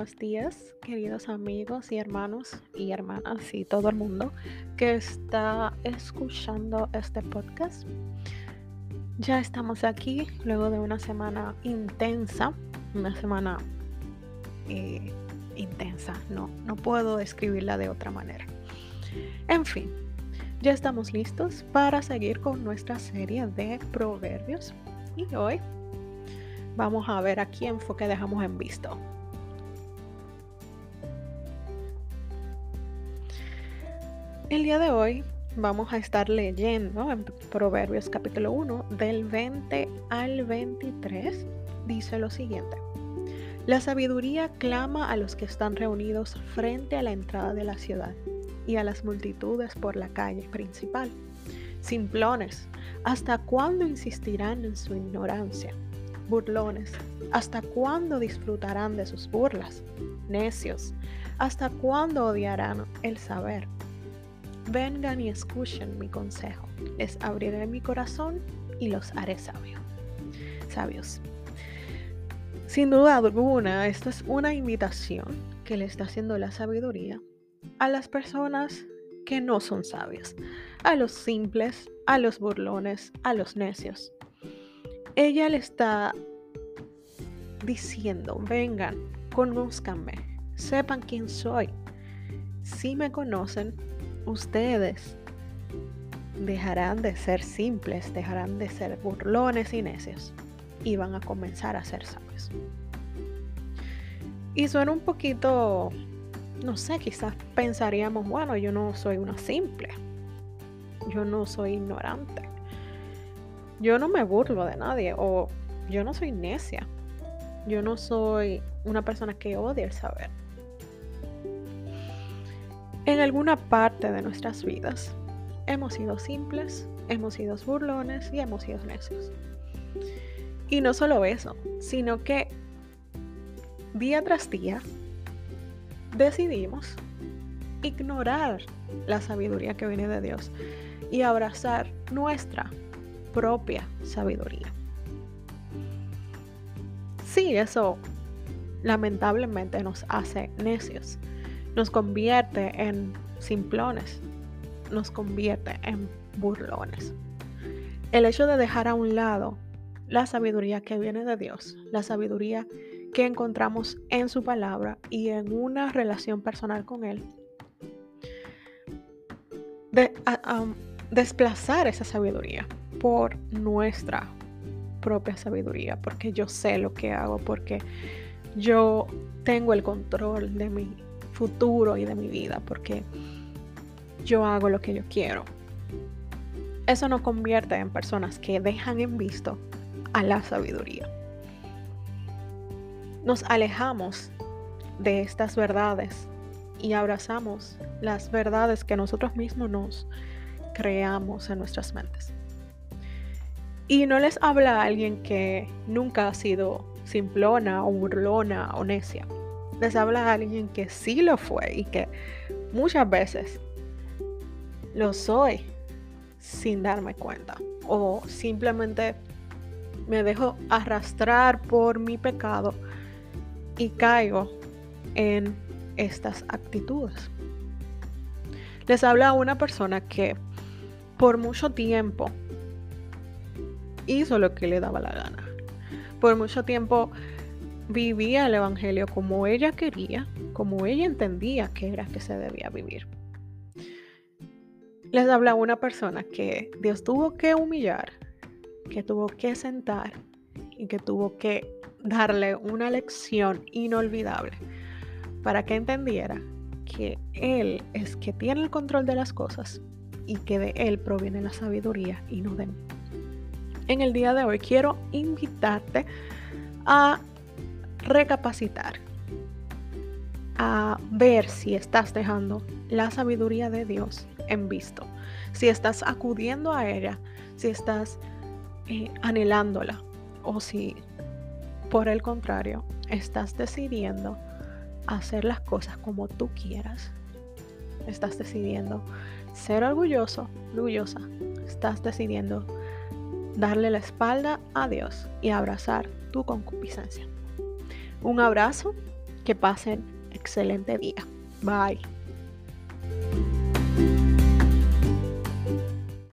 buenos días, queridos amigos y hermanos y hermanas y todo el mundo que está escuchando este podcast. Ya estamos aquí luego de una semana intensa, una semana eh, intensa, no, no puedo describirla de otra manera. En fin, ya estamos listos para seguir con nuestra serie de proverbios y hoy vamos a ver a quién fue que dejamos en visto. El día de hoy vamos a estar leyendo en Proverbios capítulo 1 del 20 al 23. Dice lo siguiente. La sabiduría clama a los que están reunidos frente a la entrada de la ciudad y a las multitudes por la calle principal. Simplones, ¿hasta cuándo insistirán en su ignorancia? Burlones, ¿hasta cuándo disfrutarán de sus burlas? Necios, ¿hasta cuándo odiarán el saber? Vengan y escuchen mi consejo. Les abriré mi corazón y los haré sabios. Sabios. Sin duda alguna, esta es una invitación que le está haciendo la sabiduría a las personas que no son sabias, a los simples, a los burlones, a los necios. Ella le está diciendo, vengan, conózcanme, sepan quién soy. Si me conocen, ustedes dejarán de ser simples, dejarán de ser burlones y necios y van a comenzar a ser sabios. Y suena un poquito, no sé, quizás pensaríamos, bueno, yo no soy una simple, yo no soy ignorante, yo no me burlo de nadie o yo no soy necia, yo no soy una persona que odia el saber en alguna parte de nuestras vidas hemos sido simples, hemos sido burlones y hemos sido necios. Y no solo eso, sino que día tras día decidimos ignorar la sabiduría que viene de Dios y abrazar nuestra propia sabiduría. Sí, eso lamentablemente nos hace necios nos convierte en simplones, nos convierte en burlones. El hecho de dejar a un lado la sabiduría que viene de Dios, la sabiduría que encontramos en su palabra y en una relación personal con Él, de, desplazar esa sabiduría por nuestra propia sabiduría, porque yo sé lo que hago, porque yo tengo el control de mi futuro y de mi vida, porque yo hago lo que yo quiero. Eso nos convierte en personas que dejan en visto a la sabiduría. Nos alejamos de estas verdades y abrazamos las verdades que nosotros mismos nos creamos en nuestras mentes. Y no les habla alguien que nunca ha sido simplona o burlona o necia les habla a alguien que sí lo fue y que muchas veces lo soy sin darme cuenta o simplemente me dejo arrastrar por mi pecado y caigo en estas actitudes. Les habla a una persona que por mucho tiempo hizo lo que le daba la gana. Por mucho tiempo vivía el Evangelio como ella quería, como ella entendía que era que se debía vivir. Les habla una persona que Dios tuvo que humillar, que tuvo que sentar y que tuvo que darle una lección inolvidable para que entendiera que Él es que tiene el control de las cosas y que de Él proviene la sabiduría y no de mí. En el día de hoy quiero invitarte a recapacitar, a ver si estás dejando la sabiduría de Dios en visto, si estás acudiendo a ella, si estás eh, anhelándola o si por el contrario estás decidiendo hacer las cosas como tú quieras. Estás decidiendo ser orgulloso, orgullosa. Estás decidiendo darle la espalda a Dios y abrazar tu concupiscencia. Un abrazo, que pasen excelente día. Bye.